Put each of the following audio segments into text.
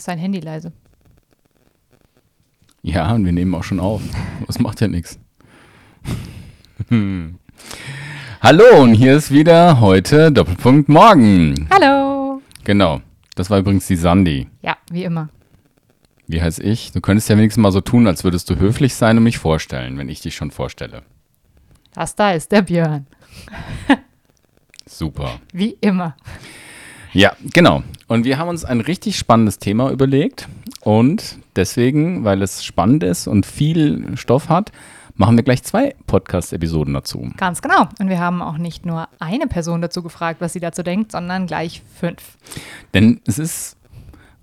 Sein Handy leise? Ja, und wir nehmen auch schon auf. Das macht ja nichts. Hallo, und hier ist wieder heute Doppelpunkt Morgen. Hallo. Genau. Das war übrigens die Sandy. Ja, wie immer. Wie heißt ich? Du könntest ja wenigstens mal so tun, als würdest du höflich sein und mich vorstellen, wenn ich dich schon vorstelle. Das da ist der Björn. Super. Wie immer. Ja, genau. Und wir haben uns ein richtig spannendes Thema überlegt. Und deswegen, weil es spannend ist und viel Stoff hat, machen wir gleich zwei Podcast-Episoden dazu. Ganz genau. Und wir haben auch nicht nur eine Person dazu gefragt, was sie dazu denkt, sondern gleich fünf. Denn es ist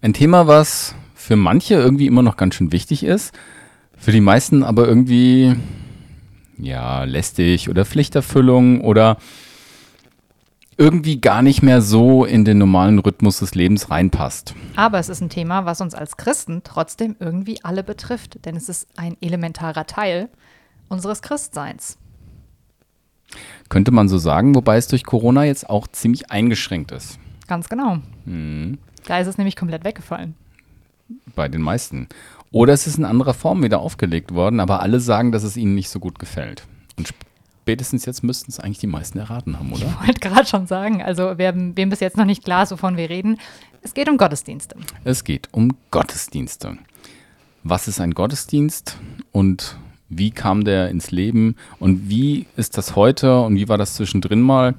ein Thema, was für manche irgendwie immer noch ganz schön wichtig ist, für die meisten aber irgendwie, ja, lästig oder Pflichterfüllung oder irgendwie gar nicht mehr so in den normalen Rhythmus des Lebens reinpasst. Aber es ist ein Thema, was uns als Christen trotzdem irgendwie alle betrifft, denn es ist ein elementarer Teil unseres Christseins. Könnte man so sagen, wobei es durch Corona jetzt auch ziemlich eingeschränkt ist. Ganz genau. Mhm. Da ist es nämlich komplett weggefallen. Bei den meisten. Oder es ist in anderer Form wieder aufgelegt worden, aber alle sagen, dass es ihnen nicht so gut gefällt. Und spätestens jetzt müssten es eigentlich die meisten erraten haben, oder? Ich wollte gerade schon sagen, also wer, wem bis jetzt noch nicht klar ist, wovon wir reden, es geht um Gottesdienste. Es geht um Gottesdienste. Was ist ein Gottesdienst und wie kam der ins Leben und wie ist das heute und wie war das zwischendrin mal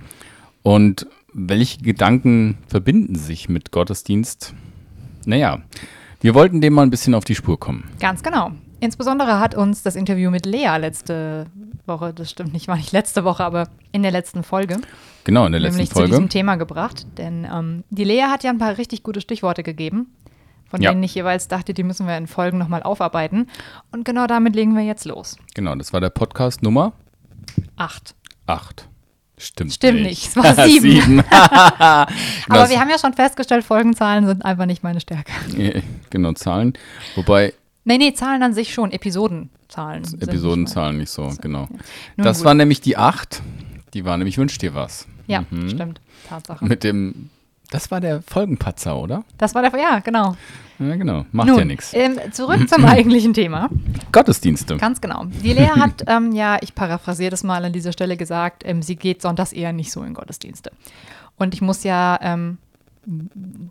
und welche Gedanken verbinden sich mit Gottesdienst? Naja, wir wollten dem mal ein bisschen auf die Spur kommen. Ganz genau. Insbesondere hat uns das Interview mit Lea letzte Woche, das stimmt nicht, war nicht letzte Woche, aber in der letzten Folge. Genau, in der letzten nämlich Folge. zu diesem Thema gebracht. Denn ähm, die Lea hat ja ein paar richtig gute Stichworte gegeben, von Ja. denen ich jeweils dachte, die müssen wir in Folgen nochmal aufarbeiten. Und genau damit legen wir jetzt los. Genau, das war der Podcast Nummer Acht. 8. Stimmt, Stimmt nicht, es war sieben. sieben. Aber Das- wir haben ja schon festgestellt, Folgenzahlen sind einfach nicht meine Stärke. Genau, Zahlen. Wobei Nee, nee, Zahlen an sich schon, Episodenzahlen. sind nicht Episodenzahlen nicht so, genau. Nun Das gut. war nämlich die 8. Die war nämlich Wünsch dir was. Ja, stimmt. Tatsache. Mit dem, das war der Folgenpatzer, oder? Das war der, ja, genau. Ja, genau. Macht Nun, ja nichts. Ähm, zurück zum eigentlichen Thema. Gottesdienste. Ganz genau. Die Lea hat, ähm, ja, ich paraphrasiere das mal an dieser Stelle gesagt, ähm, sie geht sonntags eher nicht so in Gottesdienste. Und ich muss ja ähm,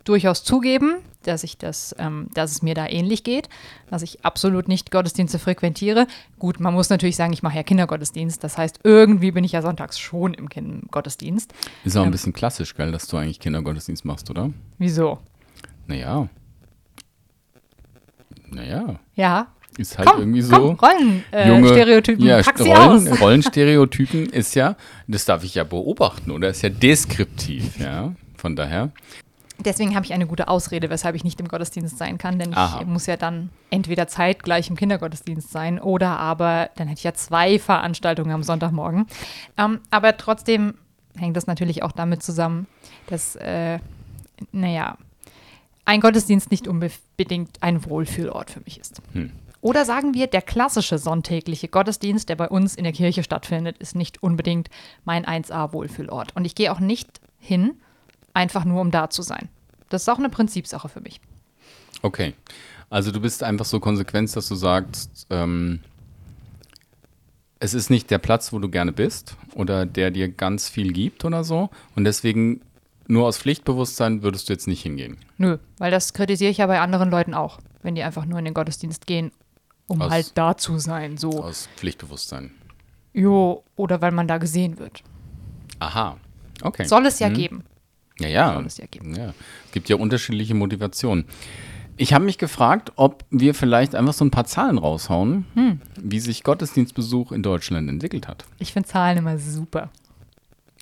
durchaus zugeben, dass ich das, ähm, dass es mir da ähnlich geht, dass ich absolut nicht Gottesdienste frequentiere. Gut, man muss natürlich sagen, ich mache ja Kindergottesdienst. Das heißt, irgendwie bin ich ja sonntags schon im Kindergottesdienst. Ist auch ein bisschen klassisch, gell, dass du eigentlich Kindergottesdienst machst, oder? Wieso? Naja. Naja. Ja. Ist halt Komm, irgendwie so. komm, Rollen, äh, junge Stereotypen, ja, pack sie Rollen, aus. Rollenstereotypen ist ja, das darf ich ja beobachten, oder? Ist ja deskriptiv, ja. Von daher. Deswegen habe ich eine gute Ausrede, weshalb ich nicht im Gottesdienst sein kann, denn Aha. ich muss ja dann entweder zeitgleich im Kindergottesdienst sein oder aber dann hätte ich ja zwei Veranstaltungen am Sonntagmorgen. Ähm, aber trotzdem hängt das natürlich auch damit zusammen, dass, äh, naja, ein Gottesdienst nicht unbedingt ein Wohlfühlort für mich ist. Hm. Oder sagen wir, der klassische sonntägliche Gottesdienst, der bei uns in der Kirche stattfindet, ist nicht unbedingt mein 1A-Wohlfühlort. Und ich gehe auch nicht hin, einfach nur um da zu sein. Das ist auch eine Prinzipsache für mich. Okay. Also du bist einfach so konsequent, dass du sagst, ähm, es ist nicht der Platz, wo du gerne bist oder der dir ganz viel gibt oder so. Und deswegen nur aus Pflichtbewusstsein würdest du jetzt nicht hingehen. Nö, weil das kritisiere ich ja bei anderen Leuten auch, wenn die einfach nur in den Gottesdienst gehen, um Aus- halt da zu sein. So, Aus Pflichtbewusstsein. jo, oder weil man da gesehen wird. Aha. Okay. Soll es ja geben. Ja, ja. Es ja geben. ja. Es gibt ja unterschiedliche Motivationen. Ich habe mich gefragt, ob wir vielleicht einfach so ein paar Zahlen raushauen, Hm. wie sich Gottesdienstbesuch in Deutschland entwickelt hat. Ich finde Zahlen immer super.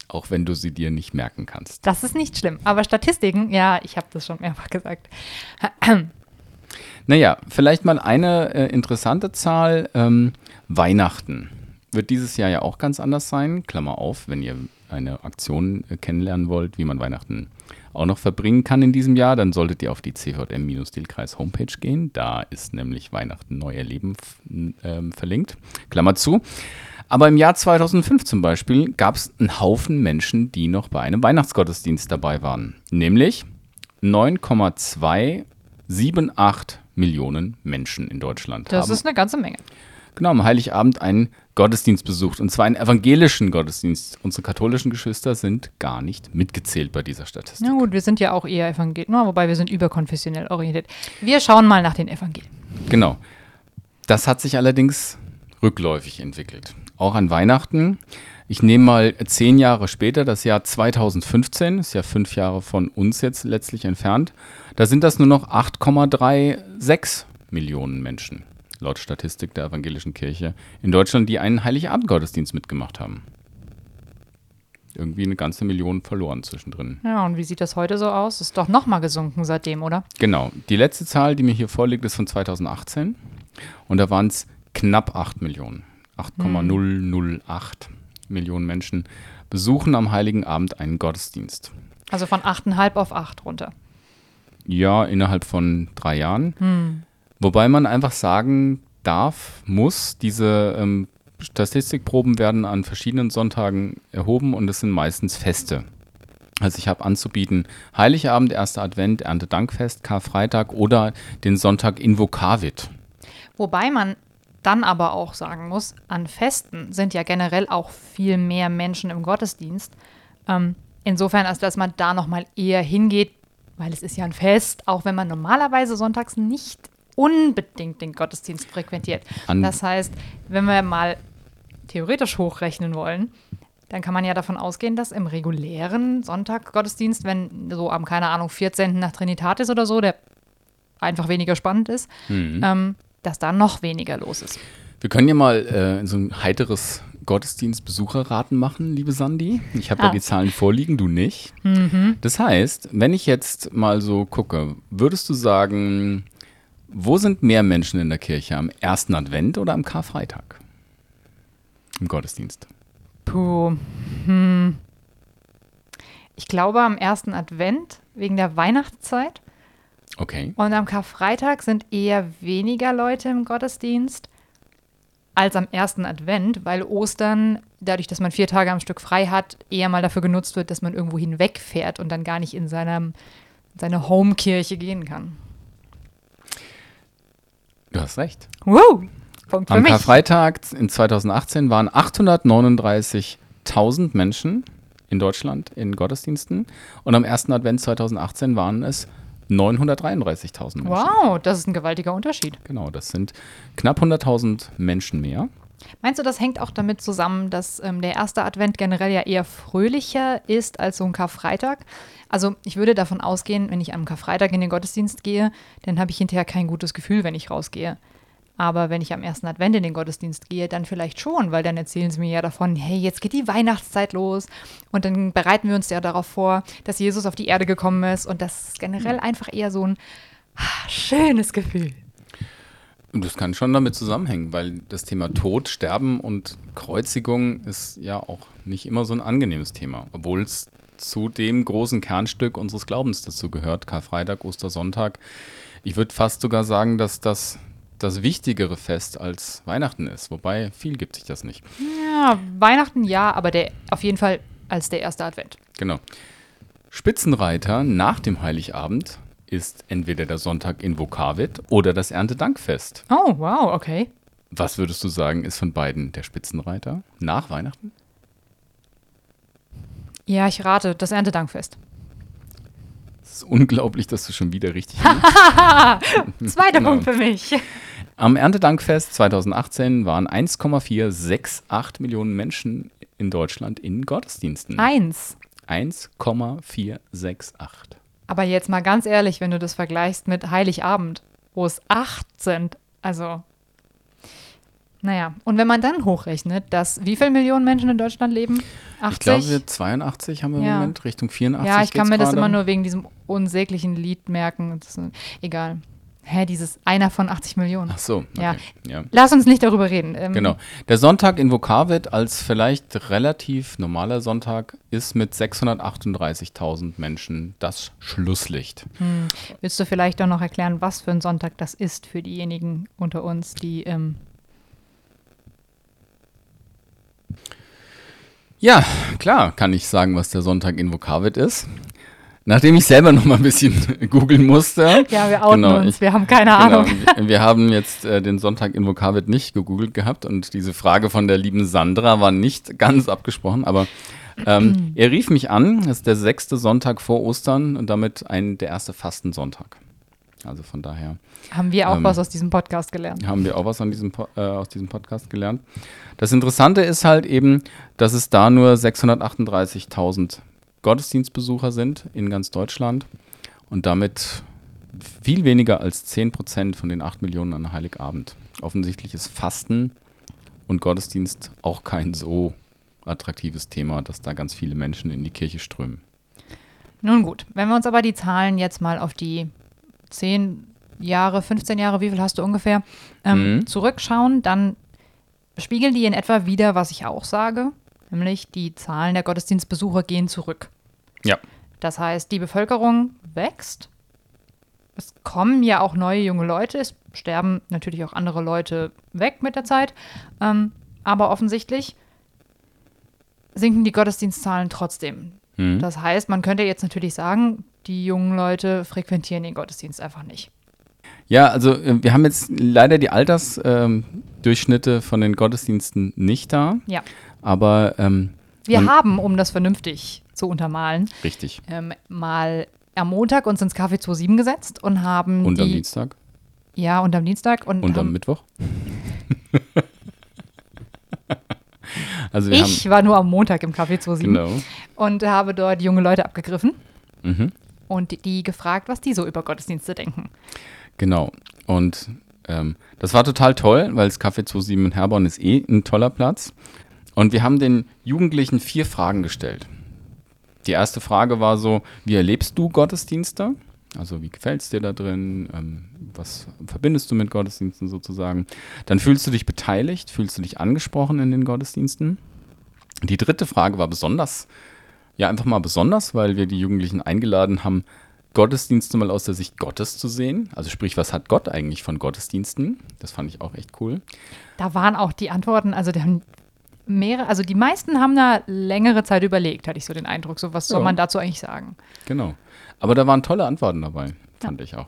Auch wenn du sie dir nicht merken kannst. Das ist nicht schlimm. Aber Statistiken, ja, ich habe das schon mehrfach gesagt. Naja, vielleicht mal eine äh, interessante Zahl. Ähm, Weihnachten wird dieses Jahr ja auch ganz anders sein. Klammer auf, wenn ihr eine Aktion äh, kennenlernen wollt, wie man Weihnachten auch noch verbringen kann in diesem Jahr, dann solltet ihr auf die CVM-Stilkreis Homepage gehen. Da ist nämlich Weihnachten neu erleben ähm, verlinkt. Klammer zu. Aber im Jahr 2005 zum Beispiel gab es einen Haufen Menschen, die noch bei einem Weihnachtsgottesdienst dabei waren. Nämlich 9,2 7, 8 Millionen Menschen in Deutschland Das haben ist eine ganze Menge. Genau am Heiligabend einen Gottesdienst besucht. Und zwar einen evangelischen Gottesdienst. Unsere katholischen Geschwister sind gar nicht mitgezählt bei dieser Statistik. Na gut, wir sind ja auch eher evangelisch, wobei wir sind überkonfessionell orientiert. Wir schauen mal nach den Evangelien. Genau. Das hat sich allerdings rückläufig entwickelt. Auch an Weihnachten. Ich nehme mal zehn Jahre später, das Jahr 2015, ist ja fünf Jahre von uns jetzt letztlich entfernt. Da sind das nur noch 8,36 Millionen Menschen, laut Statistik der evangelischen Kirche in Deutschland, die einen Heiligabend-Gottesdienst mitgemacht haben. Irgendwie eine ganze Million verloren zwischendrin. Ja, und wie sieht das heute so aus? Ist doch nochmal gesunken seitdem, oder? Genau. Die letzte Zahl, die mir hier vorliegt, ist von 2018. Und da waren es knapp 8 Millionen. 8,008 Millionen Menschen besuchen am Heiligen Abend einen Gottesdienst. Also von 8,5 auf 8 runter. Ja, innerhalb von drei Jahren. Wobei man einfach sagen darf, muss, diese ähm, Statistikproben werden an verschiedenen Sonntagen erhoben und es sind meistens Feste. Also ich habe anzubieten Heiligabend, erster Advent, Erntedankfest, Karfreitag oder den Sonntag Invokavit. Wobei man dann aber auch sagen muss, an Festen sind ja generell auch viel mehr Menschen im Gottesdienst. Ähm, insofern, als dass man da nochmal eher hingeht, weil es ist ja ein Fest, auch wenn man normalerweise sonntags nicht unbedingt den Gottesdienst frequentiert. An- das heißt, wenn wir mal theoretisch hochrechnen wollen, dann kann man ja davon ausgehen, dass im regulären Sonntag-Gottesdienst, wenn so am, keine Ahnung, 14. nach Trinitatis oder so, der einfach weniger spannend ist, ähm, dass da noch weniger los ist. Wir können ja mal äh, so ein heiteres Gottesdienstbesucherraten machen, liebe Sandy. Ich habe Ah. ja die Zahlen vorliegen, du nicht. Das heißt, wenn ich jetzt mal so gucke, würdest du sagen, wo sind mehr Menschen in der Kirche? Am ersten Advent oder am Karfreitag? Im Gottesdienst. Puh. Hm. Ich glaube am ersten Advent wegen der Weihnachtszeit Okay. und am Karfreitag sind eher weniger Leute im Gottesdienst als am ersten Advent, weil Ostern, dadurch, dass man vier Tage am Stück frei hat, eher mal dafür genutzt wird, dass man irgendwo hinwegfährt und dann gar nicht in seinem, seine Homekirche gehen kann. Du hast recht. Wow, Punkt für Am mich. Karfreitag in 2018 waren 839.000 Menschen in Deutschland in Gottesdiensten und am ersten Advent 2018 waren es 933.000 Menschen. Wow, das ist ein gewaltiger Unterschied. Genau, das sind knapp 100.000 Menschen mehr. Meinst du, das hängt auch damit zusammen, dass ähm, der erste Advent generell ja eher fröhlicher ist als so ein Karfreitag? Also ich würde davon ausgehen, wenn ich am Karfreitag in den Gottesdienst gehe, dann habe ich hinterher kein gutes Gefühl, wenn ich rausgehe. Aber wenn ich am ersten Advent in den Gottesdienst gehe, dann vielleicht schon, weil dann erzählen sie mir ja davon, hey, jetzt geht die Weihnachtszeit los und dann bereiten wir uns ja darauf vor, dass Jesus auf die Erde gekommen ist und das ist generell einfach eher so ein ah, schönes Gefühl. Und das kann schon damit zusammenhängen, weil das Thema Tod, Sterben und Kreuzigung ist ja auch nicht immer so ein angenehmes Thema, obwohl es zu dem großen Kernstück unseres Glaubens dazu gehört, Karfreitag, Ostersonntag. Ich würde fast sogar sagen, dass das das wichtigere Fest als Weihnachten ist, wobei viel gibt sich das nicht. Ja, Weihnachten ja, aber der auf jeden Fall als der erste Advent. Genau. Spitzenreiter nach dem Heiligabend ist entweder der Sonntag in Vokavit oder das Erntedankfest. Oh, wow, okay. Was würdest du sagen, ist von beiden der Spitzenreiter nach Weihnachten? Ja, ich rate, das Erntedankfest. Es ist unglaublich, dass du schon wieder richtig liegst. Zweiter Genau. Punkt für mich. Am Erntedankfest 2018 waren 1,468 Millionen Menschen in Deutschland in Gottesdiensten. Eins. 1,468. Aber jetzt mal ganz ehrlich, wenn du das vergleichst mit Heiligabend, wo es acht sind, also. Naja, und wenn man dann hochrechnet, dass wie viele Millionen Menschen in Deutschland leben? 80? Ich glaube, wir 82 haben wir im Ja. Moment, Richtung 84. ja, ich kann mir das gerade. immer nur wegen diesem unsäglichen Lied merken. Das ist, egal. Hä, dieses einer von 80 Millionen. Ach so, okay. Ja. ja. Lass uns nicht darüber reden. Ähm, Genau. Der Sonntag in Vokavit als vielleicht relativ normaler Sonntag ist mit 638.000 Menschen das Schlusslicht. Willst du vielleicht auch noch erklären, was für ein Sonntag das ist für diejenigen unter uns, die ähm, Ja, klar kann ich sagen, was der Sonntag in Vokavit ist. Nachdem ich selber noch mal ein bisschen googeln musste. Ja, wir outen genau, uns, wir haben keine genau, Ahnung. Wir, wir haben jetzt äh, den Sonntag in Vokabit nicht gegoogelt gehabt und diese Frage von der lieben Sandra war nicht ganz abgesprochen, aber ähm, er rief mich an, das ist der sechste Sonntag vor Ostern und damit ein, der erste Fastensonntag. Also von daher. Haben wir auch ähm, was aus diesem Podcast gelernt? Haben wir auch was diesem, äh, aus diesem Podcast gelernt. Das Interessante ist halt eben, dass es da nur 638.000 Gottesdienstbesucher sind in ganz Deutschland und damit viel weniger als 10 Prozent von den 8 Millionen an Heiligabend. Offensichtlich ist Fasten und Gottesdienst auch kein so attraktives Thema, dass da ganz viele Menschen in die Kirche strömen. Nun gut, wenn wir uns aber die Zahlen jetzt mal auf die 10 Jahre, 15 Jahre, wie viel hast du ungefähr, ähm, mhm. zurückschauen, dann spiegeln die in etwa wieder, was ich auch sage, nämlich die Zahlen der Gottesdienstbesucher gehen zurück. Ja. Das heißt, die Bevölkerung wächst. Es kommen ja auch neue junge Leute. Es sterben natürlich auch andere Leute weg mit der Zeit. Ähm, aber offensichtlich sinken die Gottesdienstzahlen trotzdem. Mhm. Das heißt, man könnte jetzt natürlich sagen, die jungen Leute frequentieren den Gottesdienst einfach nicht. Ja, also äh, wir haben jetzt leider die Altersdurchschnitte ähm, von den Gottesdiensten nicht da. Ja. Aber ähm, wir haben, um das vernünftig zu untermalen, richtig. Ähm, mal am Montag uns ins Café 27 gesetzt und haben. Und die, am Dienstag? Ja, und am Dienstag. Und, und am Mittwoch? Also ich war nur am Montag im Café 27 genau. und habe dort junge Leute abgegriffen mhm. und die, die, gefragt, was die so über Gottesdienste denken. Genau. Und ähm, das war total toll, weil das Café 27 in Herborn ist eh ein toller Platz. Und wir haben den Jugendlichen vier Fragen gestellt. Die erste Frage war so, wie erlebst du Gottesdienste? Also wie gefällt es dir da drin? Ähm, was verbindest du mit Gottesdiensten sozusagen? Dann fühlst du dich beteiligt, fühlst du dich angesprochen in den Gottesdiensten? Die dritte Frage war besonders, ja einfach mal besonders, weil wir die Jugendlichen eingeladen haben, Gottesdienste mal aus der Sicht Gottes zu sehen. Also sprich, was hat Gott eigentlich von Gottesdiensten? Das fand ich auch echt cool. Da waren auch die Antworten, also der mehrere, also die meisten haben da längere Zeit überlegt, hatte ich so den Eindruck. So, was soll man dazu eigentlich sagen? Genau. Aber da waren tolle Antworten dabei, fand ja. ich auch.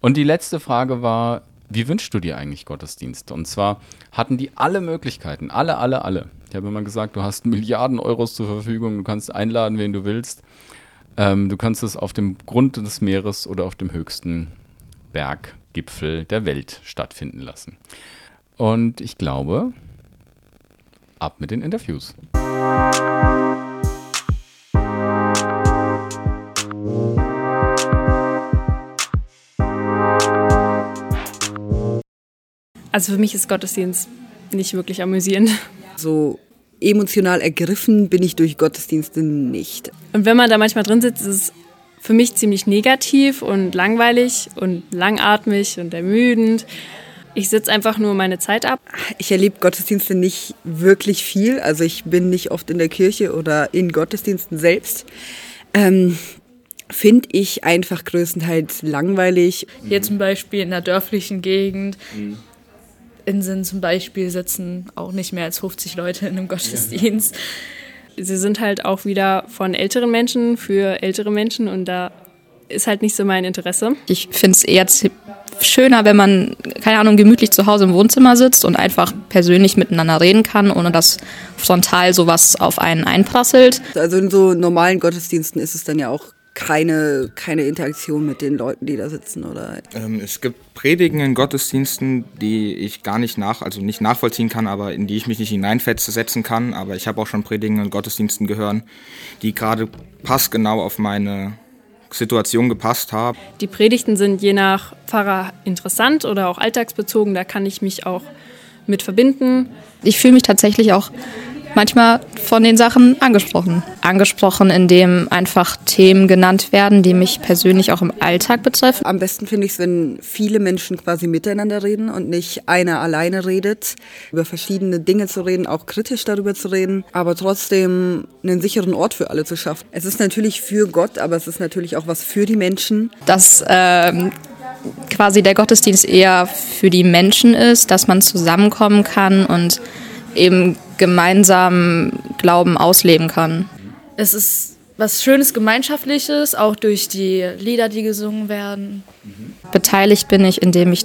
Und die letzte Frage war, wie wünschst du dir eigentlich Gottesdienste? Und zwar hatten die alle Möglichkeiten, alle, alle, alle. Ich habe immer gesagt, du hast Milliarden Euros zur Verfügung, du kannst einladen, wen du willst. Ähm, du kannst es auf dem Grund des Meeres oder auf dem höchsten Berggipfel der Welt stattfinden lassen. Und ich glaube, ab mit den Interviews. Also für mich ist Gottesdienst nicht wirklich amüsierend. So emotional ergriffen bin ich durch Gottesdienste nicht. Und wenn man da manchmal drin sitzt, ist es für mich ziemlich negativ und langweilig und langatmig und ermüdend. Ich sitze einfach nur meine Zeit ab. Ich erlebe Gottesdienste nicht wirklich viel. Also ich bin nicht oft in der Kirche oder in Gottesdiensten selbst. Ähm, Finde ich einfach größtenteils langweilig. Hier zum Beispiel in einer dörflichen Gegend. Mhm. Inseln zum Beispiel sitzen auch nicht mehr als 50 Leute in einem Gottesdienst. Sie sind halt auch wieder von älteren Menschen für ältere Menschen und da ist halt nicht so mein Interesse. Ich finde es eher schöner, wenn man, keine Ahnung, gemütlich zu Hause im Wohnzimmer sitzt und einfach persönlich miteinander reden kann, ohne dass frontal sowas auf einen einprasselt. Also in so normalen Gottesdiensten ist es dann ja auch keine, keine Interaktion mit den Leuten, die da sitzen, oder? Ähm, es gibt Predigen in Gottesdiensten, die ich gar nicht nach, also nicht nachvollziehen kann, aber in die ich mich nicht hineinsetzen kann. Aber ich habe auch schon Predigen in Gottesdiensten gehört, die gerade passgenau auf meine Situation gepasst haben. Die Predigten sind je nach Pfarrer interessant oder auch alltagsbezogen. Da kann ich mich auch mit verbinden. Ich fühle mich tatsächlich auch manchmal von den Sachen angesprochen. Angesprochen, indem einfach Themen genannt werden, die mich persönlich auch im Alltag betreffen. Am besten finde ich es, wenn viele Menschen quasi miteinander reden und nicht einer alleine redet. Über verschiedene Dinge zu reden, auch kritisch darüber zu reden, aber trotzdem einen sicheren Ort für alle zu schaffen. Es ist natürlich für Gott, aber es ist natürlich auch was für die Menschen. Das ähm quasi der Gottesdienst eher für die Menschen ist, dass man zusammenkommen kann und eben gemeinsam Glauben ausleben kann. Es ist was Schönes, Gemeinschaftliches, auch durch die Lieder, die gesungen werden. Beteiligt bin ich, indem ich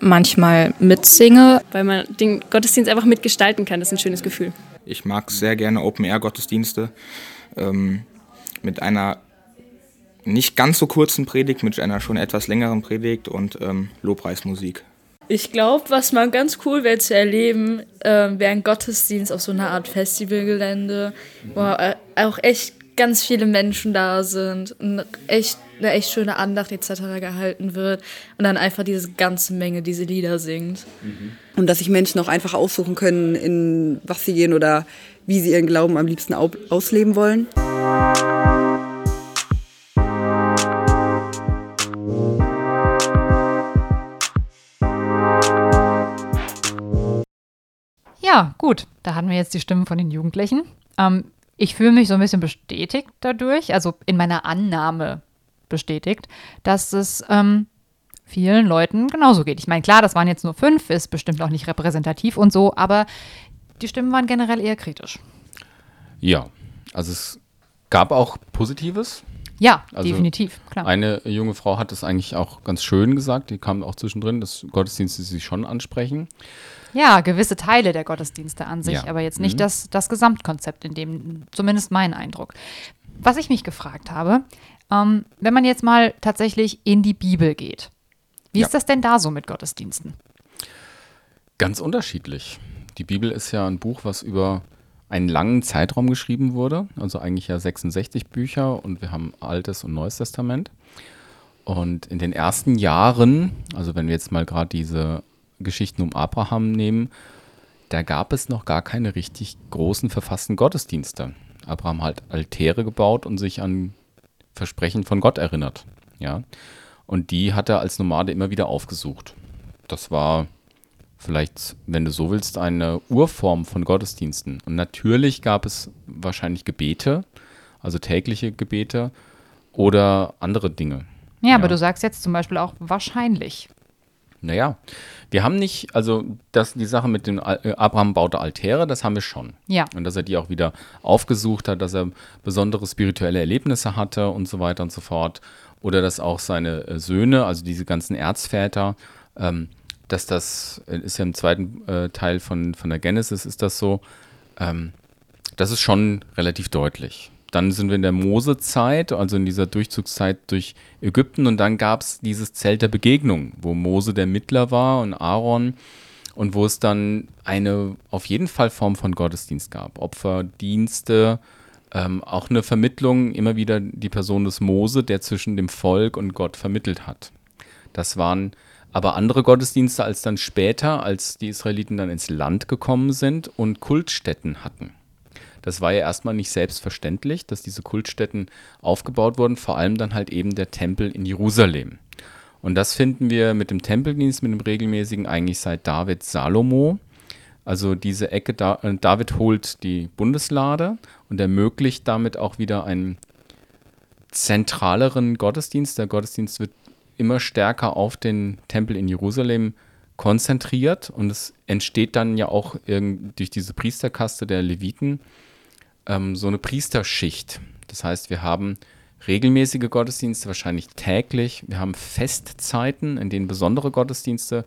manchmal mitsinge. Weil man den Gottesdienst einfach mitgestalten kann. Das ist ein schönes Gefühl. Ich mag sehr gerne Open-Air-Gottesdienste ähm, mit einer nicht ganz so kurzen Predigt, mit einer schon etwas längeren Predigt und ähm, Lobpreismusik. Ich glaube, was mal ganz cool wäre zu erleben, äh, wäre ein Gottesdienst auf so einer Art Festivalgelände, wo äh, auch echt ganz viele Menschen da sind, und echt, eine echt schöne Andacht etc. gehalten wird und dann einfach diese ganze Menge diese Lieder singt. Und dass sich Menschen auch einfach aussuchen können, in was sie gehen oder wie sie ihren Glauben am liebsten au ausleben wollen. Ja, gut. Da hatten wir jetzt die Stimmen von den Jugendlichen. Ähm, ich fühle mich so ein bisschen bestätigt dadurch, also in meiner Annahme bestätigt, dass es ähm, vielen Leuten genauso geht. Ich meine, klar, das waren jetzt nur fünf, ist bestimmt auch nicht repräsentativ und so, aber die Stimmen waren generell eher kritisch. Ja, also es gab auch Positives. Ja, Also definitiv, klar. Eine junge Frau hat es eigentlich auch ganz schön gesagt, die kam auch zwischendrin, dass Gottesdienste sie schon ansprechen. Ja, gewisse Teile der Gottesdienste an sich, Ja. aber jetzt nicht Mhm. das, das Gesamtkonzept, in dem zumindest mein Eindruck. Was ich mich gefragt habe, ähm, wenn man jetzt mal tatsächlich in die Bibel geht, wie Ja. ist das denn da so mit Gottesdiensten? Ganz unterschiedlich. Die Bibel ist ja ein Buch, was über einen langen Zeitraum geschrieben wurde, also eigentlich ja 66 Bücher und wir haben Altes und Neues Testament. Und in den ersten Jahren, also wenn wir jetzt mal gerade diese Geschichten um Abraham nehmen, da gab es noch gar keine richtig großen verfassten Gottesdienste. Abraham hat Altäre gebaut und sich an Versprechen von Gott erinnert. Ja? Und die hat er als Nomade immer wieder aufgesucht. Das war vielleicht, wenn du so willst, eine Urform von Gottesdiensten. Und natürlich gab es wahrscheinlich Gebete, also tägliche Gebete oder andere Dinge. Ja, aber Ja. du sagst jetzt zum Beispiel auch wahrscheinlich. Naja, wir haben nicht, also das, die Sache mit dem äh, Abraham baute Altäre, das haben wir schon. Ja. Und dass er die auch wieder aufgesucht hat, dass er besondere spirituelle Erlebnisse hatte und so weiter und so fort. Oder dass auch seine äh, Söhne, also diese ganzen Erzväter, ähm, dass das äh, ist ja im zweiten äh, Teil von, von der Genesis, ist das so, ähm, das ist schon relativ deutlich. Dann sind wir in der Mose-Zeit, also in dieser Durchzugszeit durch Ägypten und dann gab es dieses Zelt der Begegnung, wo Mose der Mittler war und Aaron und wo es dann eine auf jeden Fall Form von Gottesdienst gab. Opferdienste, ähm, auch eine Vermittlung, immer wieder die Person des Mose, der zwischen dem Volk und Gott vermittelt hat. Das waren aber andere Gottesdienste als dann später, als die Israeliten dann ins Land gekommen sind und Kultstätten hatten. Das war ja erstmal nicht selbstverständlich, dass diese Kultstätten aufgebaut wurden, vor allem dann halt eben der Tempel in Jerusalem. Und das finden wir mit dem Tempeldienst, mit dem regelmäßigen eigentlich seit David Salomo. Also diese Ecke, äh, David holt die Bundeslade und ermöglicht damit auch wieder einen zentraleren Gottesdienst. Der Gottesdienst wird immer stärker auf den Tempel in Jerusalem konzentriert und es entsteht dann ja auch durch diese Priesterkaste der Leviten ähm, so eine Priesterschicht. Das heißt, wir haben regelmäßige Gottesdienste, wahrscheinlich täglich. Wir haben Festzeiten, in denen besondere Gottesdienste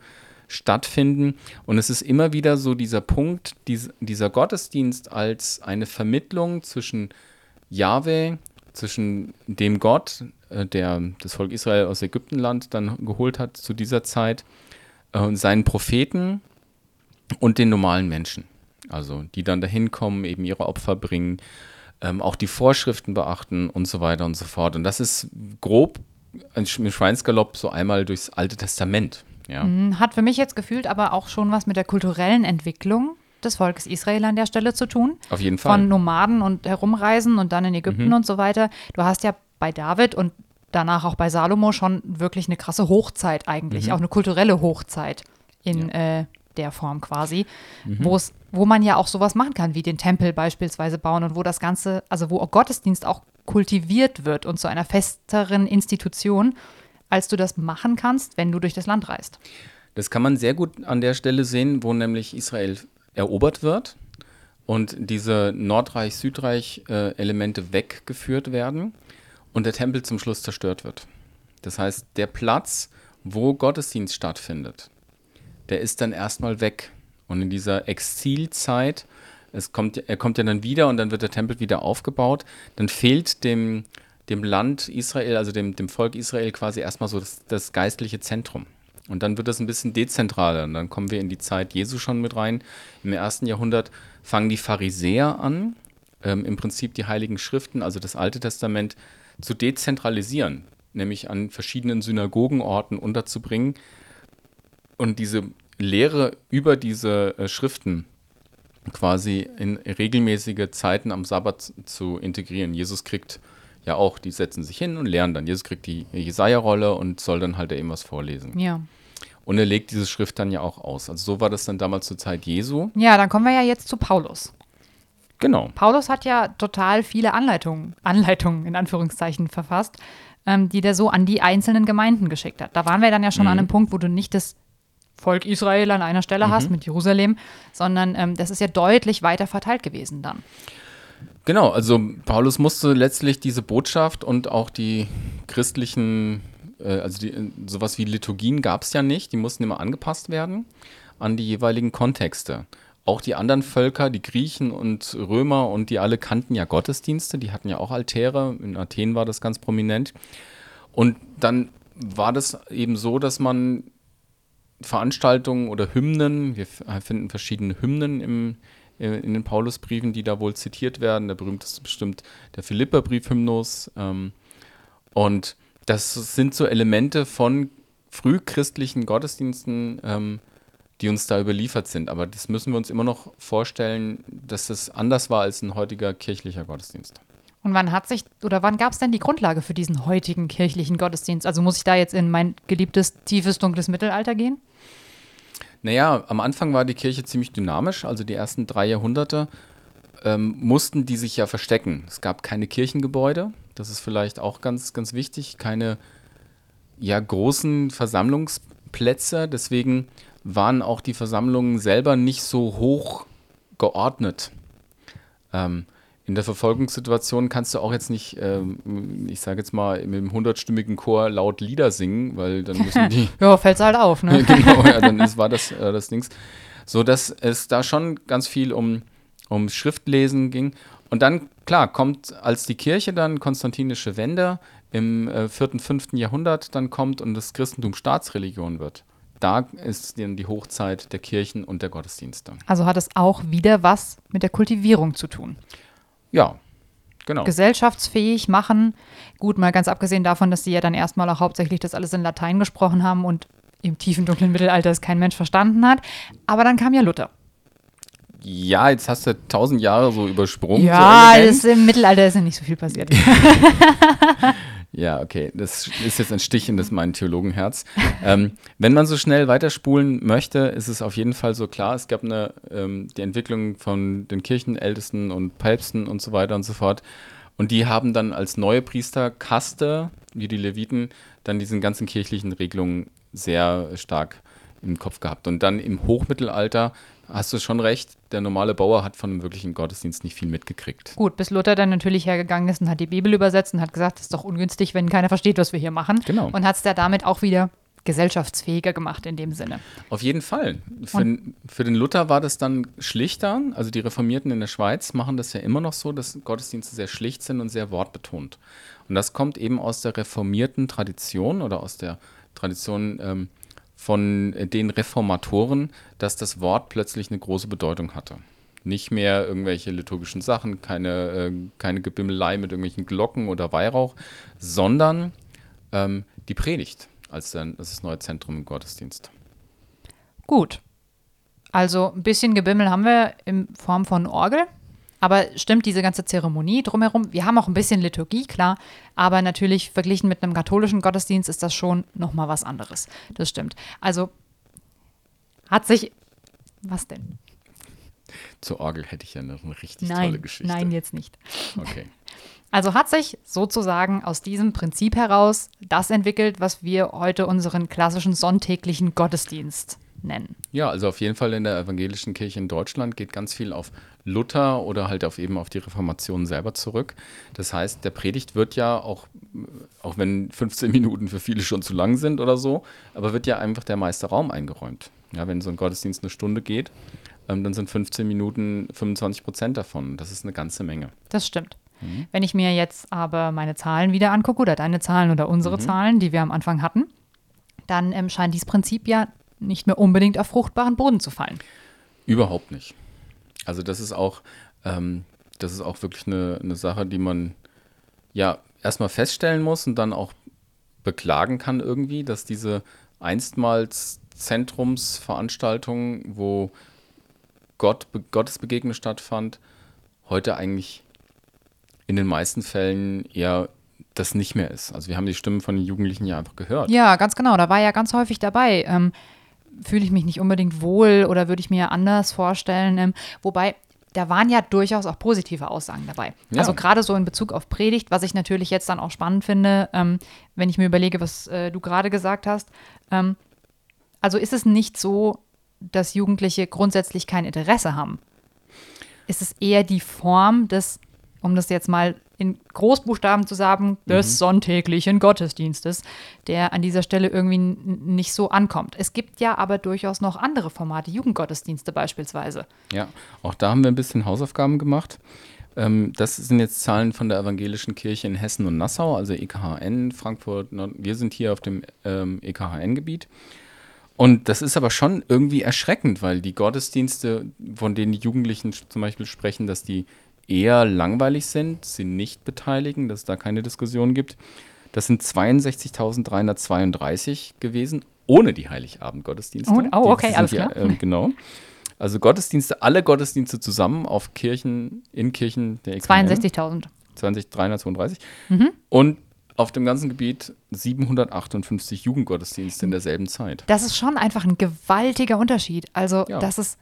stattfinden. Und es ist immer wieder so dieser Punkt, dies, dieser Gottesdienst als eine Vermittlung zwischen Jahwe, zwischen dem Gott, äh, der das Volk Israel aus Ägyptenland dann geholt hat zu dieser Zeit, äh, und seinen Propheten und den normalen Menschen. Also die dann dahin kommen, eben ihre Opfer bringen, ähm, auch die Vorschriften beachten und so weiter und so fort. Und das ist grob ein Sch- mit Schweinsgalopp so einmal durchs Alte Testament. Ja. Hm, Hat für mich jetzt gefühlt aber auch schon was mit der kulturellen Entwicklung des Volkes Israel an der Stelle zu tun. Auf jeden Fall. Mhm. Von Nomaden und Herumreisen und dann in Ägypten und so weiter. Du hast ja bei David und danach auch bei Salomo schon wirklich eine krasse Hochzeit eigentlich, Mhm. auch eine kulturelle Hochzeit in äh, der Form quasi, Mhm. wo es, wo man ja auch sowas machen kann, wie den Tempel beispielsweise bauen und wo das Ganze, also wo Gottesdienst auch kultiviert wird und zu einer festeren Institution, als du das machen kannst, wenn du durch das Land reist. Das kann man sehr gut an der Stelle sehen, wo nämlich Israel erobert wird und diese Nordreich-Südreich-Elemente weggeführt werden und der Tempel zum Schluss zerstört wird. Das heißt, der Platz, wo Gottesdienst stattfindet, der ist dann erstmal weg. Und in dieser Exilzeit, es kommt, er kommt ja dann wieder und dann wird der Tempel wieder aufgebaut, dann fehlt dem, dem Land Israel, also dem, dem Volk Israel quasi erstmal so das, das geistliche Zentrum. Und dann wird es ein bisschen dezentraler. Und dann kommen wir in die Zeit Jesu schon mit rein. Im ersten Jahrhundert fangen die Pharisäer an, ähm, im Prinzip die Heiligen Schriften, also das Alte Testament, zu dezentralisieren, nämlich an verschiedenen Synagogenorten unterzubringen und diese Lehre über diese äh, Schriften quasi in regelmäßige Zeiten am Sabbat zu integrieren. Jesus kriegt ja auch, die setzen sich hin und lernen dann. Jesus kriegt die Jesaja-Rolle und soll dann halt eben was vorlesen. Ja. Und er legt diese Schrift dann ja auch aus. Also so war das dann damals zur Zeit Jesu. Ja, dann kommen wir ja jetzt zu Paulus. Genau. Paulus hat ja total viele Anleitungen, Anleitungen in Anführungszeichen verfasst, ähm, die der so an die einzelnen Gemeinden geschickt hat. Da waren wir dann ja schon Mhm. an einem Punkt, wo du nicht das Volk Israel an einer Stelle Mhm. hast mit Jerusalem, sondern ähm, das ist ja deutlich weiter verteilt gewesen dann. Genau, also Paulus musste letztlich diese Botschaft und auch die christlichen, äh, also die, sowas wie Liturgien gab es ja nicht, die mussten immer angepasst werden an die jeweiligen Kontexte. Auch die anderen Völker, die Griechen und Römer und die alle kannten ja Gottesdienste, die hatten ja auch Altäre, in Athen war das ganz prominent. Und dann war das eben so, dass man Veranstaltungen oder Hymnen, wir f- finden verschiedene Hymnen im, äh, in den Paulusbriefen, die da wohl zitiert werden. Der berühmteste bestimmt der Philipperbrief-Hymnus. Ähm, und das sind so Elemente von frühchristlichen Gottesdiensten, ähm, die uns da überliefert sind. Aber das müssen wir uns immer noch vorstellen, dass das anders war als ein heutiger kirchlicher Gottesdienst. Und wann hat sich oder wann gab es denn die Grundlage für diesen heutigen kirchlichen Gottesdienst? Also muss ich da jetzt in mein geliebtes, tiefes, dunkles Mittelalter gehen? Naja, am Anfang war die Kirche ziemlich dynamisch, also die ersten drei Jahrhunderte ähm, mussten die sich ja verstecken. Es gab keine Kirchengebäude, das ist vielleicht auch ganz, ganz wichtig, keine ja, großen Versammlungsplätze, deswegen waren auch die Versammlungen selber nicht so hoch geordnet. Ähm, in der Verfolgungssituation kannst du auch jetzt nicht, ähm, ich sage jetzt mal, mit einem hundertstimmigen Chor laut Lieder singen, weil dann müssen die Ja, fällt's halt auf, ne? genau, ja, dann ist, war das äh, das Dings. So dass es da schon ganz viel um, um Schriftlesen ging. Und dann, klar, kommt, als die Kirche dann, konstantinische Wende im äh, 4., 5. Jahrhundert dann kommt und das Christentum Staatsreligion wird, da ist dann die Hochzeit der Kirchen und der Gottesdienste. Also hat es auch wieder was mit der Kultivierung zu tun. Ja, genau. Gesellschaftsfähig machen. Gut, mal ganz abgesehen davon, dass sie ja dann erstmal auch hauptsächlich das alles in Latein gesprochen haben und im tiefen dunklen Mittelalter es kein Mensch verstanden hat. Aber dann kam ja Luther. Ja, jetzt hast du tausend Jahre so übersprungen. Ja, so im Mittelalter ist ja nicht so viel passiert. Ja, okay. Das ist jetzt ein Stich in das mein Theologenherz. ähm, wenn man so schnell weiterspulen möchte, ist es auf jeden Fall so klar, es gab eine, ähm, die Entwicklung von den Kirchenältesten und Päpsten und so weiter und so fort. Und die haben dann als neue Priesterkaste, wie die Leviten, dann diesen ganzen kirchlichen Regelungen sehr stark im Kopf gehabt. Und dann im Hochmittelalter hast du schon recht, der normale Bauer hat von einem wirklichen Gottesdienst nicht viel mitgekriegt. Gut, bis Luther dann natürlich hergegangen ist und hat die Bibel übersetzt und hat gesagt, das ist doch ungünstig, wenn keiner versteht, was wir hier machen. Genau. Und hat es da damit auch wieder gesellschaftsfähiger gemacht in dem Sinne. Auf jeden Fall. Für, für den Luther war das dann schlichter. Also die Reformierten in der Schweiz machen das ja immer noch so, dass Gottesdienste sehr schlicht sind und sehr wortbetont. Und das kommt eben aus der reformierten Tradition oder aus der Tradition ähm, von äh, den Reformatoren, dass das Wort plötzlich eine große Bedeutung hatte. Nicht mehr irgendwelche liturgischen Sachen, keine, äh, keine Gebimmelei mit irgendwelchen Glocken oder Weihrauch, sondern ähm, die Predigt als das neue Zentrum im Gottesdienst. Gut. Also ein bisschen Gebimmel haben wir in Form von Orgel. Aber stimmt diese ganze Zeremonie drumherum? Wir haben auch ein bisschen Liturgie, klar. Aber natürlich verglichen mit einem katholischen Gottesdienst ist das schon nochmal was anderes. Das stimmt. Also hat sich. Was denn? Zur Orgel hätte ich ja noch eine richtig tolle Nein, Geschichte. nein, jetzt nicht. Okay. Also hat sich sozusagen aus diesem Prinzip heraus das entwickelt, was wir heute unseren klassischen sonntäglichen Gottesdienst nennen? Ja, also auf jeden Fall in der evangelischen Kirche in Deutschland geht ganz viel auf Luther oder halt auf eben auf die Reformation selber zurück. Das heißt, der Predigt wird ja auch, auch wenn 15 Minuten für viele schon zu lang sind oder so, aber wird ja einfach der meiste Raum eingeräumt. Ja, wenn so ein Gottesdienst eine Stunde geht, ähm, dann sind 15 Minuten 25 Prozent davon. Das ist eine ganze Menge. Das stimmt. Mhm. Wenn ich mir jetzt aber meine Zahlen wieder angucke oder deine Zahlen oder unsere mhm. Zahlen, die wir am Anfang hatten, dann ähm, scheint dieses Prinzip ja nicht mehr unbedingt auf fruchtbaren Boden zu fallen. Überhaupt nicht. Also das ist auch, ähm, das ist auch wirklich eine, eine Sache, die man ja erstmal feststellen muss und dann auch beklagen kann irgendwie, dass diese einstmals Zentrumsveranstaltung, wo Gott, Gottesbegegnung stattfand, heute eigentlich in den meisten Fällen eher das nicht mehr ist. Also wir haben die Stimmen von den Jugendlichen ja einfach gehört. Ja, ganz genau. Da war ja ganz häufig dabei. Ähm, Fühle ich mich nicht unbedingt wohl oder würde ich mir anders vorstellen? Ähm, wobei da waren ja durchaus auch positive Aussagen dabei. Ja. Also gerade so in Bezug auf Predigt, was ich natürlich jetzt dann auch spannend finde, ähm, wenn ich mir überlege, was äh, du gerade gesagt hast. Ähm, also ist es nicht so, dass Jugendliche grundsätzlich kein Interesse haben? Ist es eher die Form des um das jetzt mal in Großbuchstaben zu sagen, des mhm. sonntäglichen Gottesdienstes, der an dieser Stelle irgendwie nicht so ankommt. Es gibt ja aber durchaus noch andere Formate, Jugendgottesdienste beispielsweise. Ja, auch da haben wir ein bisschen Hausaufgaben gemacht. Ähm, das sind jetzt Zahlen von der Evangelischen Kirche in Hessen und Nassau, also EKHN, Frankfurt. Wir sind hier auf dem ähm, EKHN-Gebiet. Und das ist aber schon irgendwie erschreckend, weil die Gottesdienste, von denen die Jugendlichen zum Beispiel sprechen, dass die eher langweilig sind, sie nicht beteiligen, dass es da keine Diskussion gibt. Das sind 62.332 gewesen, ohne die Heiligabend-Gottesdienste. Oh, oh okay, alles klar. Ja, äh, genau. Also Gottesdienste, alle Gottesdienste zusammen auf Kirchen, in Kirchen der 62.000. 62.332. Mhm. Und auf dem ganzen Gebiet 758 Jugendgottesdienste in derselben Zeit. Das ist schon einfach ein gewaltiger Unterschied. Also, ja. das ist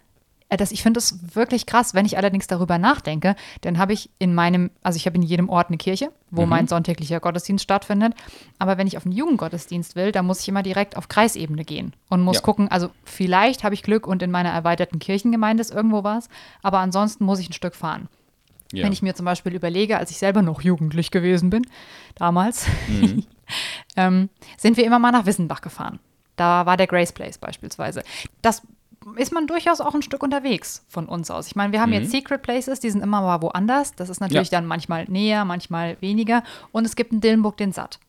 das, ich finde es wirklich krass, wenn ich allerdings darüber nachdenke, dann habe ich in meinem, also ich habe in jedem Ort eine Kirche, wo mhm. mein sonntäglicher Gottesdienst stattfindet. Aber wenn ich auf einen Jugendgottesdienst will, dann muss ich immer direkt auf Kreisebene gehen und muss ja. gucken, also vielleicht habe ich Glück und in meiner erweiterten Kirchengemeinde ist irgendwo was, aber ansonsten muss ich ein Stück fahren. Ja. Wenn ich mir zum Beispiel überlege, als ich selber noch jugendlich gewesen bin, damals, mhm. ähm, sind wir immer mal nach Wissenbach gefahren. Da war der Grace Place beispielsweise. Das ist man durchaus auch ein Stück unterwegs von uns aus. Ich meine, wir haben mhm. jetzt Secret Places, die sind immer mal woanders. Das ist natürlich ja. dann manchmal näher, manchmal weniger. Und es gibt einen Dillenburg den Satt.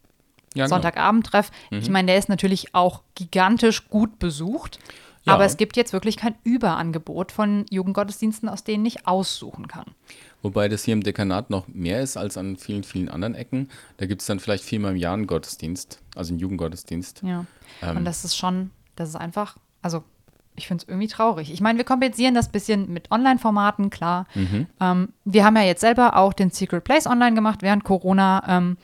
Ja, genau. Sonntagabendtreff. Mhm. Ich meine, der ist natürlich auch gigantisch gut besucht. Ja. Aber es gibt jetzt wirklich kein Überangebot von Jugendgottesdiensten, aus denen ich aussuchen kann. Wobei das hier im Dekanat noch mehr ist als an vielen, vielen anderen Ecken. Da gibt es dann vielleicht viermal im Jahr einen Gottesdienst, also einen Jugendgottesdienst. Ja. Ähm, Und das ist schon, das ist einfach, also ich finde es irgendwie traurig. Ich meine, wir kompensieren das bisschen mit Online-Formaten, klar. Mhm. Ähm, wir haben ja jetzt selber auch den Secret Place online gemacht während Corona. Ähm,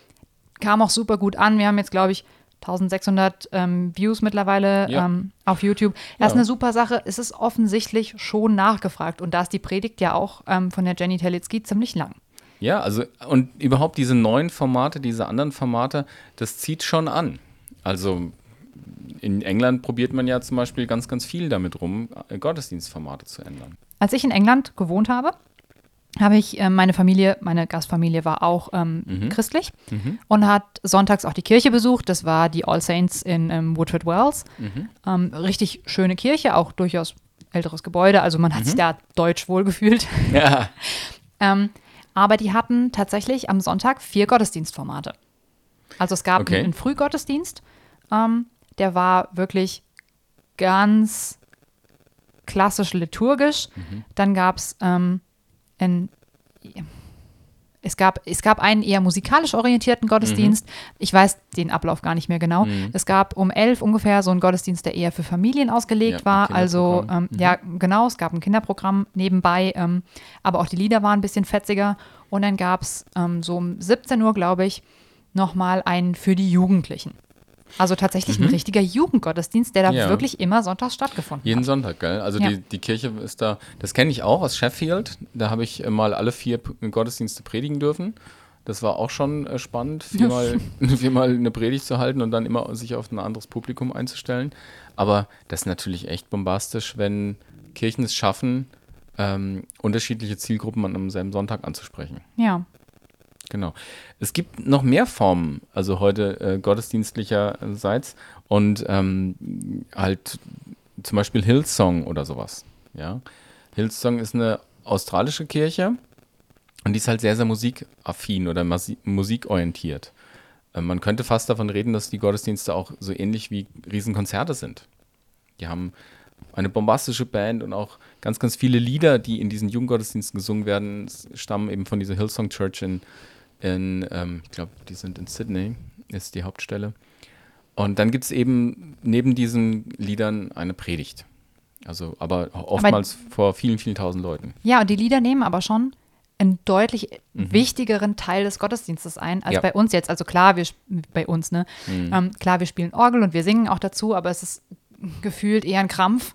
kam auch super gut an. Wir haben jetzt, glaube ich, 1600 ähm, Views mittlerweile ja. ähm, auf YouTube. Das ja. ist eine super Sache. Es ist offensichtlich schon nachgefragt. Und da ist die Predigt ja auch ähm, von der Jenny Telitzky ziemlich lang. Ja, also und überhaupt diese neuen Formate, diese anderen Formate, das zieht schon an. Also in England probiert man ja zum Beispiel ganz, ganz viel damit rum, äh, Gottesdienstformate zu ändern. Als ich in England gewohnt habe, habe ich äh, meine Familie, meine Gastfamilie war auch ähm, mhm. christlich mhm. und hat sonntags auch die Kirche besucht. Das war die All Saints in ähm, Woodford Wells. Mhm. Ähm, richtig schöne Kirche, auch durchaus älteres Gebäude. Also man hat sich mhm. da deutsch wohlgefühlt. Ja. Ähm, aber die hatten tatsächlich am Sonntag vier Gottesdienstformate. Also es gab okay. einen, Frühgottesdienst, ähm, der war wirklich ganz klassisch liturgisch. Mhm. Dann gab es ähm, es gab, es gab einen eher musikalisch orientierten Gottesdienst. Mhm. Ich weiß den Ablauf gar nicht mehr genau. Mhm. Es gab um elf ungefähr so einen Gottesdienst, der eher für Familien ausgelegt ja, war. Also ähm, mhm. ja, genau, es gab ein Kinderprogramm nebenbei, ähm, aber auch die Lieder waren ein bisschen fetziger. Und dann gab es ähm, so um 17 Uhr, glaube ich, nochmal einen für die Jugendlichen. Also tatsächlich mhm. ein richtiger Jugendgottesdienst, der da ja. wirklich immer sonntags stattgefunden Jeden hat. Jeden Sonntag, gell? Also ja. die, die Kirche ist da, das kenne ich auch aus Sheffield. Da habe ich mal alle vier Gottesdienste predigen dürfen. Das war auch schon äh, spannend, viermal, viermal eine Predigt zu halten und dann immer sich auf ein anderes Publikum einzustellen. Aber das ist natürlich echt bombastisch, wenn Kirchen es schaffen, ähm, unterschiedliche Zielgruppen an einem selben Sonntag anzusprechen. Ja. Genau. Es gibt noch mehr Formen, also heute äh, gottesdienstlicherseits und ähm, halt zum Beispiel Hillsong oder sowas. Ja. Hillsong ist eine australische Kirche und die ist halt sehr, sehr musikaffin oder musikorientiert. Äh, man könnte fast davon reden, dass die Gottesdienste auch so ähnlich wie Riesenkonzerte sind. Die haben eine bombastische Band und auch ganz, ganz viele Lieder, die in diesen Jugendgottesdiensten gesungen werden, stammen eben von dieser Hillsong Church in, in ähm, ich glaube, die sind in Sydney, ist die Hauptstelle. Und dann gibt es eben neben diesen Liedern eine Predigt. Also, aber oftmals vor vielen, vielen tausend Leuten. Ja, und die Lieder nehmen aber schon einen deutlich wichtigeren Teil des Gottesdienstes ein als Mhm. Ja. bei uns jetzt. Also klar, wir bei uns, ne? Mhm. Ähm, klar, wir spielen Orgel und wir singen auch dazu, aber es ist gefühlt eher ein Krampf,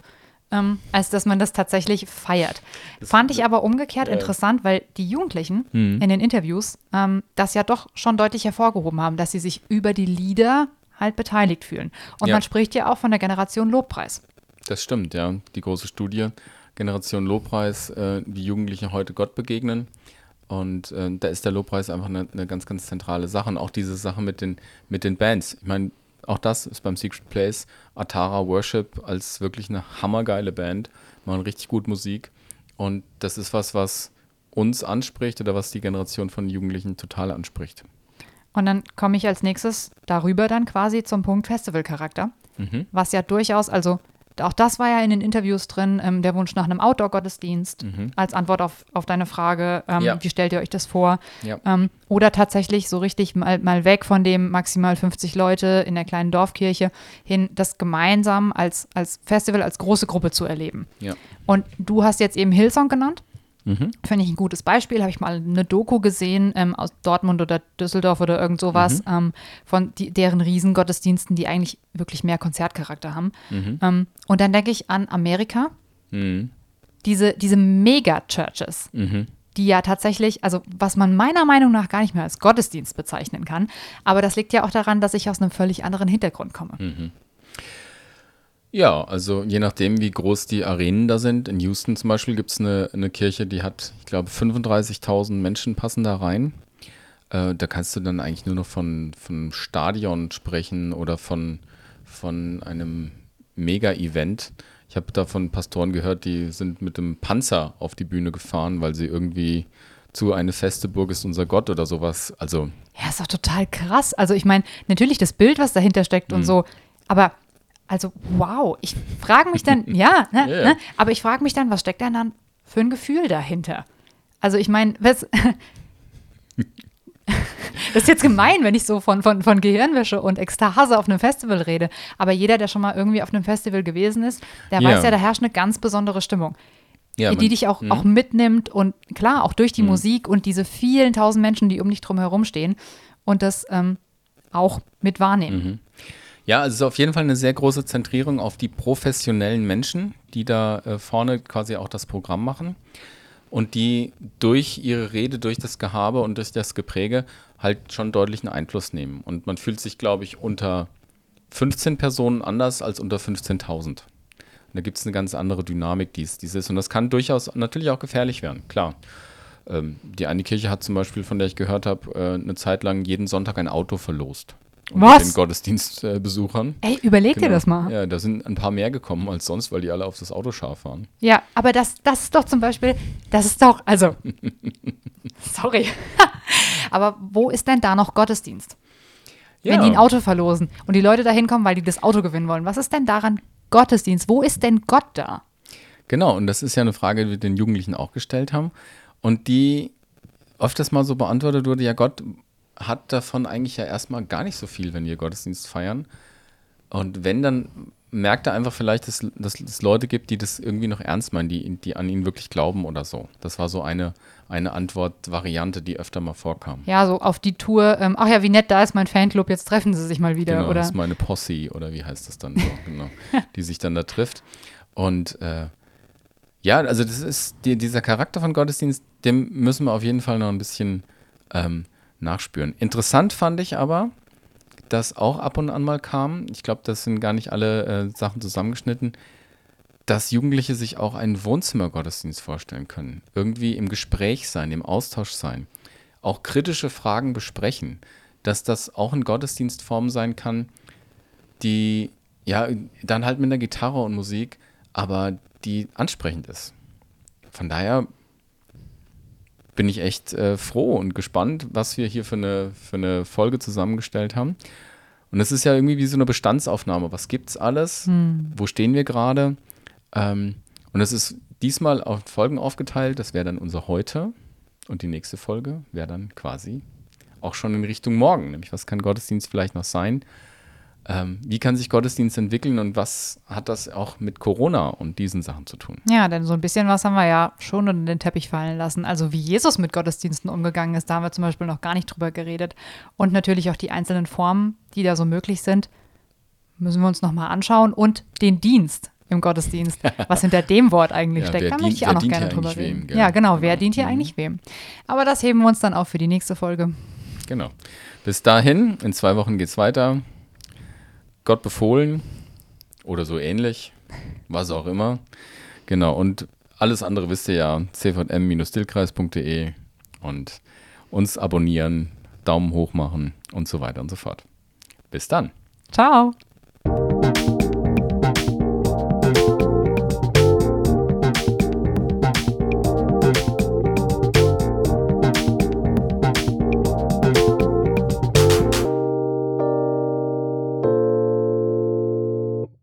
ähm, als dass man das tatsächlich feiert. Fand ich aber umgekehrt interessant, weil die Jugendlichen Mhm. in den Interviews ähm, das ja doch schon deutlich hervorgehoben haben, dass sie sich über die Lieder halt beteiligt fühlen. Und Ja. man spricht ja auch von der Generation Lobpreis. Das stimmt, ja. Die große Studie, Generation Lobpreis, äh, wie Jugendliche heute Gott begegnen. Und äh, da ist der Lobpreis einfach eine, eine ganz, ganz zentrale Sache. Und auch diese Sache mit den, mit den Bands. Ich meine, auch das ist beim Secret Place. Atara Worship als wirklich eine hammergeile Band. Machen richtig gut Musik. Und das ist was, was uns anspricht oder was die Generation von Jugendlichen total anspricht. Und dann komme ich als nächstes darüber dann quasi zum Punkt Festivalcharakter, Mhm. was ja durchaus, also auch das war ja in den Interviews drin, ähm, der Wunsch nach einem Outdoor-Gottesdienst als Antwort auf, auf deine Frage, ähm, Mhm. Ja. wie stellt ihr euch das vor? Ja. Ähm, oder tatsächlich so richtig mal, mal weg von dem maximal 50 Leute in der kleinen Dorfkirche hin, das gemeinsam als, als Festival, als große Gruppe zu erleben. Ja. Und du hast jetzt eben Hillsong genannt. Mhm. Finde ich ein gutes Beispiel. Habe ich mal eine Doku gesehen ähm, aus Dortmund oder Düsseldorf oder irgend sowas Mhm. ähm, von die, deren Riesengottesdiensten, die eigentlich wirklich mehr Konzertcharakter haben. Mhm. Ähm, und dann denke ich an Amerika, Mhm. diese, diese Mega-Churches, Mhm. die ja tatsächlich, also was man meiner Meinung nach gar nicht mehr als Gottesdienst bezeichnen kann, aber das liegt ja auch daran, dass ich aus einem völlig anderen Hintergrund komme. Mhm. Ja, also je nachdem, wie groß die Arenen da sind. In Houston zum Beispiel gibt es eine, eine Kirche, die hat, ich glaube, 35.000 Menschen passen da rein. Äh, da kannst du dann eigentlich nur noch von, von Stadion sprechen oder von, von einem Mega-Event. Ich habe da von Pastoren gehört, die sind mit dem Panzer auf die Bühne gefahren, weil sie irgendwie zu eine feste Burg ist unser Gott oder sowas. Also Ja, ist doch total krass. Also ich meine, natürlich das Bild, was dahinter steckt Mhm. und so, aber also wow, ich frage mich dann, ja, ne, ja. Ne, aber ich frage mich dann, was steckt denn dann für ein Gefühl dahinter? Also ich meine, was Das ist jetzt gemein, wenn ich so von, von, von Gehirnwäsche und Ekstase auf einem Festival rede. Aber jeder, der schon mal irgendwie auf einem Festival gewesen ist, der Ja. weiß ja, da herrscht eine ganz besondere Stimmung. ja, die man- dich auch, Mhm. auch mitnimmt und klar, auch durch die Musik und diese vielen tausend Menschen, die um dich drum herum stehen und das ähm, auch mit wahrnehmen. Ja, also es ist auf jeden Fall eine sehr große Zentrierung auf die professionellen Menschen, die da äh, vorne quasi auch das Programm machen und die durch ihre Rede, durch das Gehabe und durch das Gepräge halt schon deutlichen Einfluss nehmen. Und man fühlt sich, glaube ich, unter 15 Personen anders als unter 15.000. Da gibt es eine ganz andere Dynamik, die es ist. Und das kann durchaus natürlich auch gefährlich werden, klar. Ähm, die eine Kirche hat zum Beispiel, von der ich gehört habe, äh, eine Zeit lang jeden Sonntag ein Auto verlost. Unter Was? den Gottesdienstbesuchern. Ey, überleg dir Genau. das mal. Ja, da sind ein paar mehr gekommen als sonst, weil die alle auf das Auto scharf waren. Ja, aber das, das ist doch zum Beispiel, das ist doch, also, sorry. aber wo ist denn da noch Gottesdienst? Wenn die ein Auto verlosen und die Leute da hinkommen, weil die das Auto gewinnen wollen. Was ist denn daran Gottesdienst? Wo ist denn Gott da? Genau, und das ist ja eine Frage, die wir den Jugendlichen auch gestellt haben. Und die öfters mal so beantwortet wurde, ja, Gott hat davon eigentlich ja erstmal gar nicht so viel, wenn wir Gottesdienst feiern. Und wenn, dann merkt er einfach vielleicht, dass, dass es Leute gibt, die das irgendwie noch ernst meinen, die, die an ihn wirklich glauben oder so. Das war so eine, eine Antwortvariante, die öfter mal vorkam. Ja, so auf die Tour, ähm, ach ja, wie nett, da ist mein Fanclub, jetzt treffen sie sich mal wieder, Genau, oder? das ist meine Posse oder wie heißt das dann so, genau, die sich dann da trifft. Und äh, ja, also das ist die, dieser Charakter von Gottesdienst, dem müssen wir auf jeden Fall noch ein bisschen ähm, nachspüren. Interessant fand ich aber, dass auch ab und an mal kam, ich glaube, das sind gar nicht alle äh, Sachen zusammengeschnitten, dass Jugendliche sich auch einen Wohnzimmergottesdienst vorstellen können. Irgendwie im Gespräch sein, im Austausch sein, auch kritische Fragen besprechen, dass das auch eine Gottesdienstform sein kann, die ja dann halt mit einer Gitarre und Musik, aber die ansprechend ist. Von daher bin ich echt äh, froh und gespannt, was wir hier für eine, für eine Folge zusammengestellt haben. Und es ist ja irgendwie wie so eine Bestandsaufnahme. Was gibt's alles? Hm. Wo stehen wir gerade? Ähm, und es ist diesmal auf Folgen aufgeteilt. Das wäre dann unser Heute. Und die nächste Folge wäre dann quasi auch schon in Richtung Morgen. Nämlich, was kann Gottesdienst vielleicht noch sein? Ähm, wie kann sich Gottesdienst entwickeln und was hat das auch mit Corona und diesen Sachen zu tun? Ja, denn so ein bisschen was haben wir ja schon unter den Teppich fallen lassen. Also wie Jesus mit Gottesdiensten umgegangen ist, da haben wir zum Beispiel noch gar nicht drüber geredet. Und natürlich auch die einzelnen Formen, die da so möglich sind, müssen wir uns nochmal anschauen. Und den Dienst im Gottesdienst, was hinter dem Wort eigentlich Ja, steckt, wer da möchte ich wer auch noch gerne drüber reden. wem, gell? ja, genau, wer Genau. dient hier Mhm. eigentlich wem? Aber das heben wir uns dann auf für die nächste Folge. Genau. Bis dahin, in zwei Wochen geht's weiter. Gott befohlen oder so ähnlich, was auch immer. Genau, und alles andere wisst ihr ja, cvm-dillkreis.de und uns abonnieren, Daumen hoch machen und so weiter und so fort. Bis dann. Ciao.